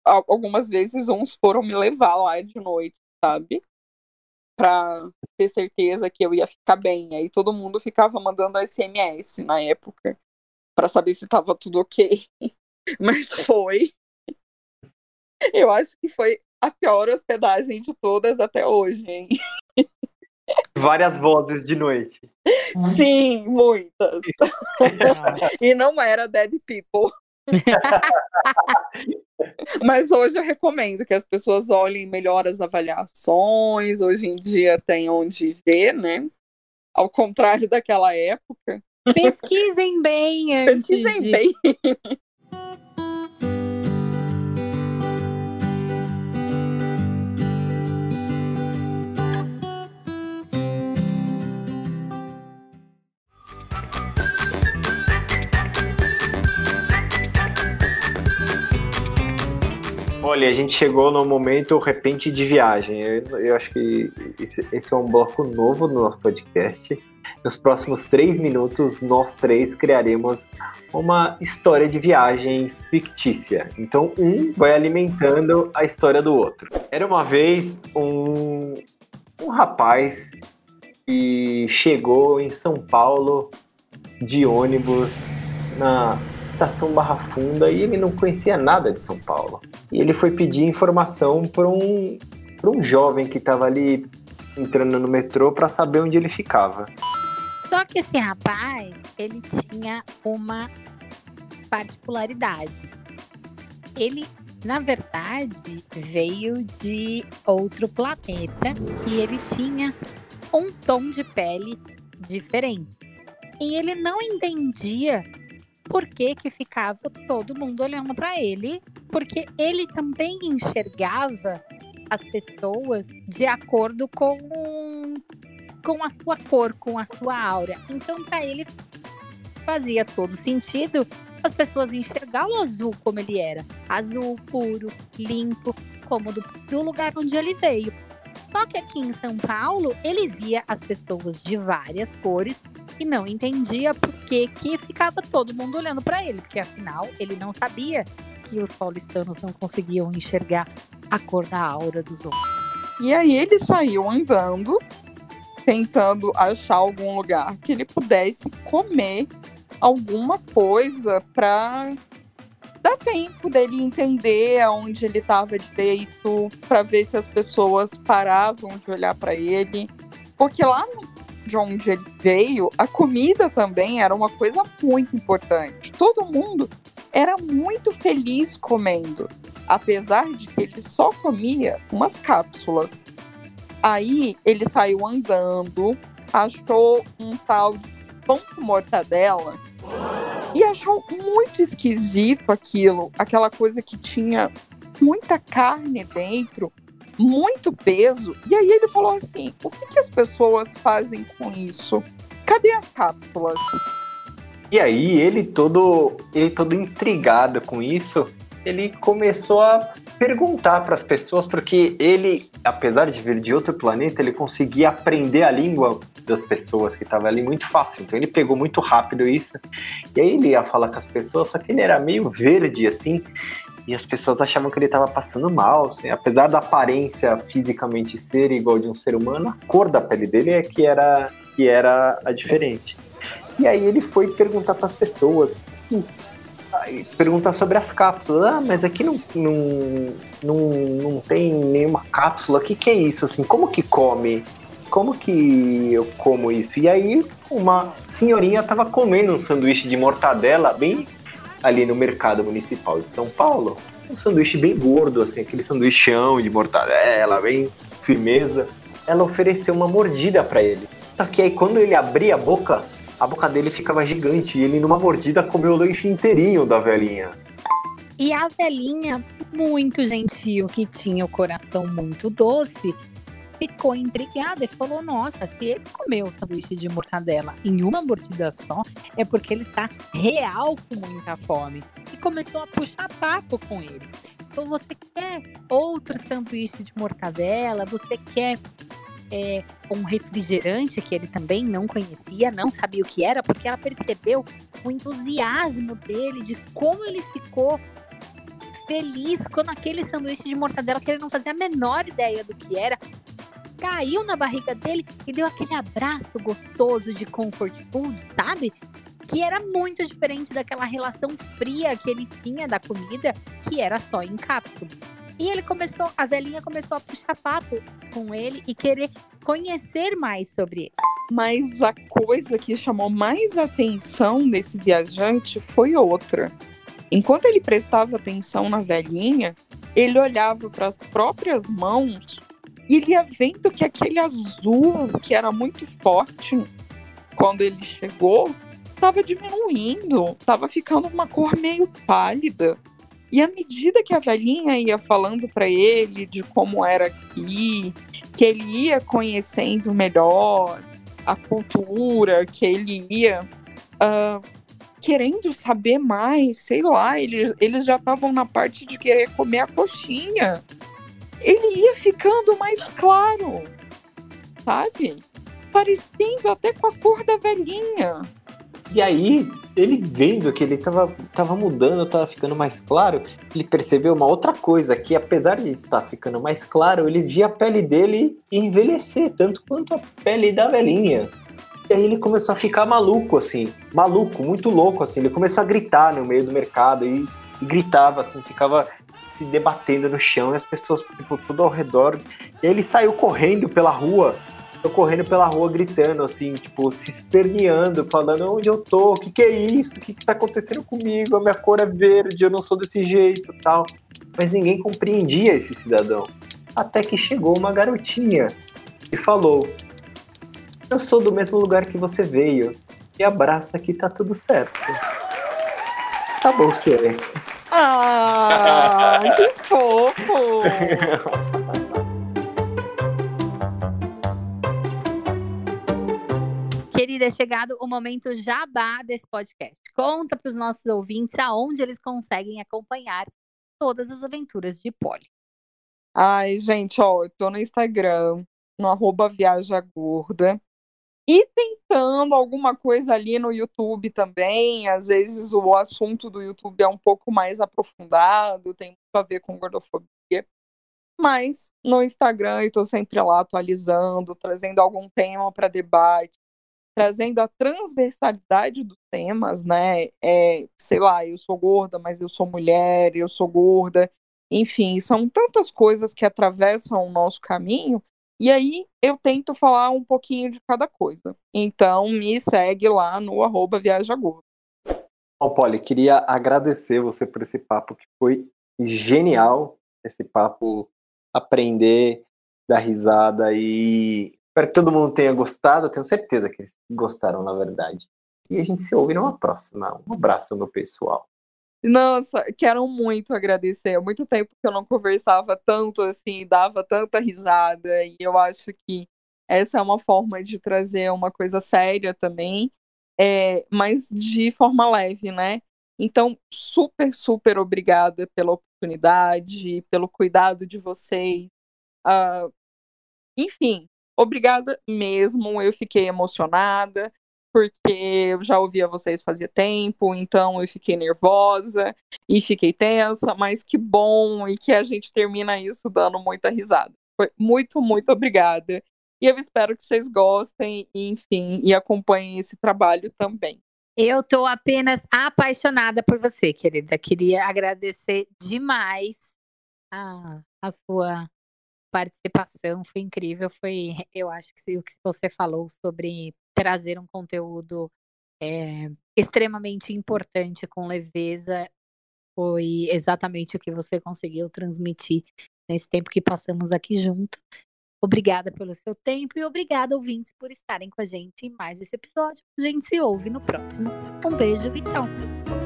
algumas vezes uns foram me levar lá de noite, sabe? Pra ter certeza que eu ia ficar bem. Aí todo mundo ficava mandando SMS na época, pra saber se tava tudo ok. Mas foi. Eu acho que foi a pior hospedagem de todas até hoje, hein? Várias vozes de noite. Sim, muitas. Nossa. E não era Dead People. Mas hoje eu recomendo que as pessoas olhem melhor as avaliações. Hoje em dia tem onde ver, né? ao contrário daquela época. Pesquisem bem antes Pesquisem de... bem. Olha, a gente chegou no momento repente de viagem. Eu, eu acho que esse, esse, é um bloco novo no nosso podcast. Nos próximos três minutos, nós três criaremos uma história de viagem fictícia. Então, um vai alimentando a história do outro. Era uma vez um, um rapaz que chegou em São Paulo de ônibus na estação Barra Funda e ele não conhecia nada de São Paulo. E ele foi pedir informação para um, um jovem que estava ali entrando no metrô para saber onde ele ficava. Só que esse rapaz, ele tinha uma particularidade. Ele, na verdade, veio de outro planeta e ele tinha um tom de pele diferente. E ele não entendia por que, que ficava todo mundo olhando para ele, porque ele também enxergava as pessoas de acordo com com a sua cor, com a sua aura. Então, para ele fazia todo sentido as pessoas enxergar o azul como ele era, azul puro, limpo, como do, do lugar onde ele veio. Só que aqui em São Paulo, ele via as pessoas de várias cores e não entendia por que, que ficava todo mundo olhando para ele, porque afinal ele não sabia que os paulistanos não conseguiam enxergar a cor da aura dos outros. E aí ele saiu andando, tentando achar algum lugar que ele pudesse comer alguma coisa para tempo dele entender aonde ele estava direito, para ver se as pessoas paravam de olhar para ele. Porque lá de onde ele veio, a comida também era uma coisa muito importante. Todo mundo era muito feliz comendo, apesar de que ele só comia umas cápsulas. Aí ele saiu andando, achou um tal de pão com mortadela e achou muito esquisito aquilo, aquela coisa que tinha muita carne dentro muito peso. E aí ele falou assim: o que, que as pessoas fazem com isso? Cadê as cápsulas? E aí ele todo, ele todo intrigado com isso, ele começou a perguntar para as pessoas porque ele, apesar de vir de outro planeta, ele conseguia aprender a língua das pessoas que estavam ali muito fácil. Então ele pegou muito rápido isso. E aí ele ia falar com as pessoas, só que ele era meio verde assim, e as pessoas achavam que ele estava passando mal, assim, apesar da aparência fisicamente ser igual de um ser humano, a cor da pele dele é que era que era a diferente. E aí ele foi perguntar para as pessoas, e, perguntar sobre as cápsulas. Ah, mas aqui não, não, não, não tem nenhuma cápsula. O que, que é isso? Assim, como que come? Como que eu como isso? E aí uma senhorinha estava comendo um sanduíche de mortadela bem ali no mercado municipal de São Paulo, um sanduíche bem gordo, assim, aquele sanduichão de mortadela, bem firmeza. Ela ofereceu uma mordida para ele. Só que aí quando ele abria a boca, a boca dele ficava gigante e ele numa mordida comeu o lanche inteirinho da velhinha. E a velhinha, muito gentil, que tinha o coração muito doce, ficou intrigada e falou: Nossa, se ele comeu o sanduíche de mortadela em uma mordida só, é porque ele tá real com muita fome. E começou a puxar papo com ele. Então, você quer outro sanduíche de mortadela? Você quer é, um refrigerante que ele também não conhecia, não sabia o que era, porque ela percebeu o entusiasmo dele, de como ele ficou feliz quando aquele sanduíche de mortadela que ele não fazia a menor ideia do que era caiu na barriga dele e deu aquele abraço gostoso de comfort food, sabe? Que era muito diferente daquela relação fria que ele tinha da comida, que era só em cápsula. E ele começou, a velhinha começou a puxar papo com ele e querer conhecer mais sobre ele. Mas a coisa que chamou mais atenção desse viajante foi outra. Enquanto ele prestava atenção na velhinha, ele olhava para as próprias mãos e ele ia vendo que aquele azul, que era muito forte, quando ele chegou, estava diminuindo, estava ficando uma cor meio pálida. E à medida que a velhinha ia falando para ele de como era aqui, que ele ia conhecendo melhor a cultura, que ele ia uh, querendo saber mais, sei lá, eles, eles já estavam na parte de querer comer a coxinha. Ele ia ficando mais claro, sabe? Parecendo até com a cor da velhinha. E aí, ele vendo que ele tava, tava mudando, tava ficando mais claro, ele percebeu uma outra coisa, que apesar de estar ficando mais claro, ele via a pele dele envelhecer, tanto quanto a pele da velhinha. E aí ele começou a ficar maluco, assim, maluco, muito louco, assim. Ele começou a gritar no meio do mercado e, e gritava, assim, ficava se debatendo no chão e as pessoas, tipo, tudo ao redor. E aí ele saiu correndo pela rua tô correndo pela rua gritando, assim, tipo, se esperneando, falando onde eu tô, o que, que é isso, o que, que tá acontecendo comigo, a minha cor é verde, eu não sou desse jeito tal. Mas ninguém compreendia esse cidadão. Até que chegou uma garotinha e falou: Eu sou do mesmo lugar que você veio. E abraça que tá tudo certo. Tá bom, Sere. Ah, que fofo! Querida, é chegado o momento jabá desse podcast. Conta para os nossos ouvintes aonde eles conseguem acompanhar todas as aventuras de Polly. Ai, gente, ó, eu tô no Instagram, no arroba. E tentando alguma coisa ali no YouTube também. Às vezes o assunto do YouTube é um pouco mais aprofundado, tem muito a ver com gordofobia. Mas no Instagram eu tô sempre lá atualizando, trazendo algum tema para debate, trazendo a transversalidade dos temas, né? É, sei lá, eu sou gorda, mas eu sou mulher, eu sou gorda. Enfim, são tantas coisas que atravessam o nosso caminho. E aí eu tento falar um pouquinho de cada coisa. Então me segue lá no arroba Viaja Gorda. Bom, Polly, queria agradecer você por esse papo que foi genial. Esse papo aprender, dar risada e Espero que todo mundo tenha gostado. tenho certeza que eles gostaram, na verdade. E a gente se ouve numa próxima. Um abraço, meu pessoal. Nossa, quero muito agradecer. Há muito tempo que eu não conversava tanto assim, dava tanta risada. E eu acho que essa é uma forma de trazer uma coisa séria também, é, mas de forma leve, né? Então, super, super obrigada pela oportunidade, pelo cuidado de vocês. Uh, enfim, Obrigada mesmo, eu fiquei emocionada, porque eu já ouvia vocês fazia tempo, então eu fiquei nervosa e fiquei tensa, mas que bom e que a gente termina isso dando muita risada. Foi muito, muito obrigada. E eu espero que vocês gostem, enfim, e acompanhem esse trabalho também. Eu estou apenas apaixonada por você, querida. Queria agradecer demais a, a sua participação, foi incrível. Foi, eu acho que o que você falou sobre trazer um conteúdo é, extremamente importante com leveza foi exatamente o que você conseguiu transmitir nesse tempo que passamos aqui junto. Obrigada pelo seu tempo e obrigada, ouvintes, por estarem com a gente em mais esse episódio. A gente se ouve no próximo. Um beijo e tchau.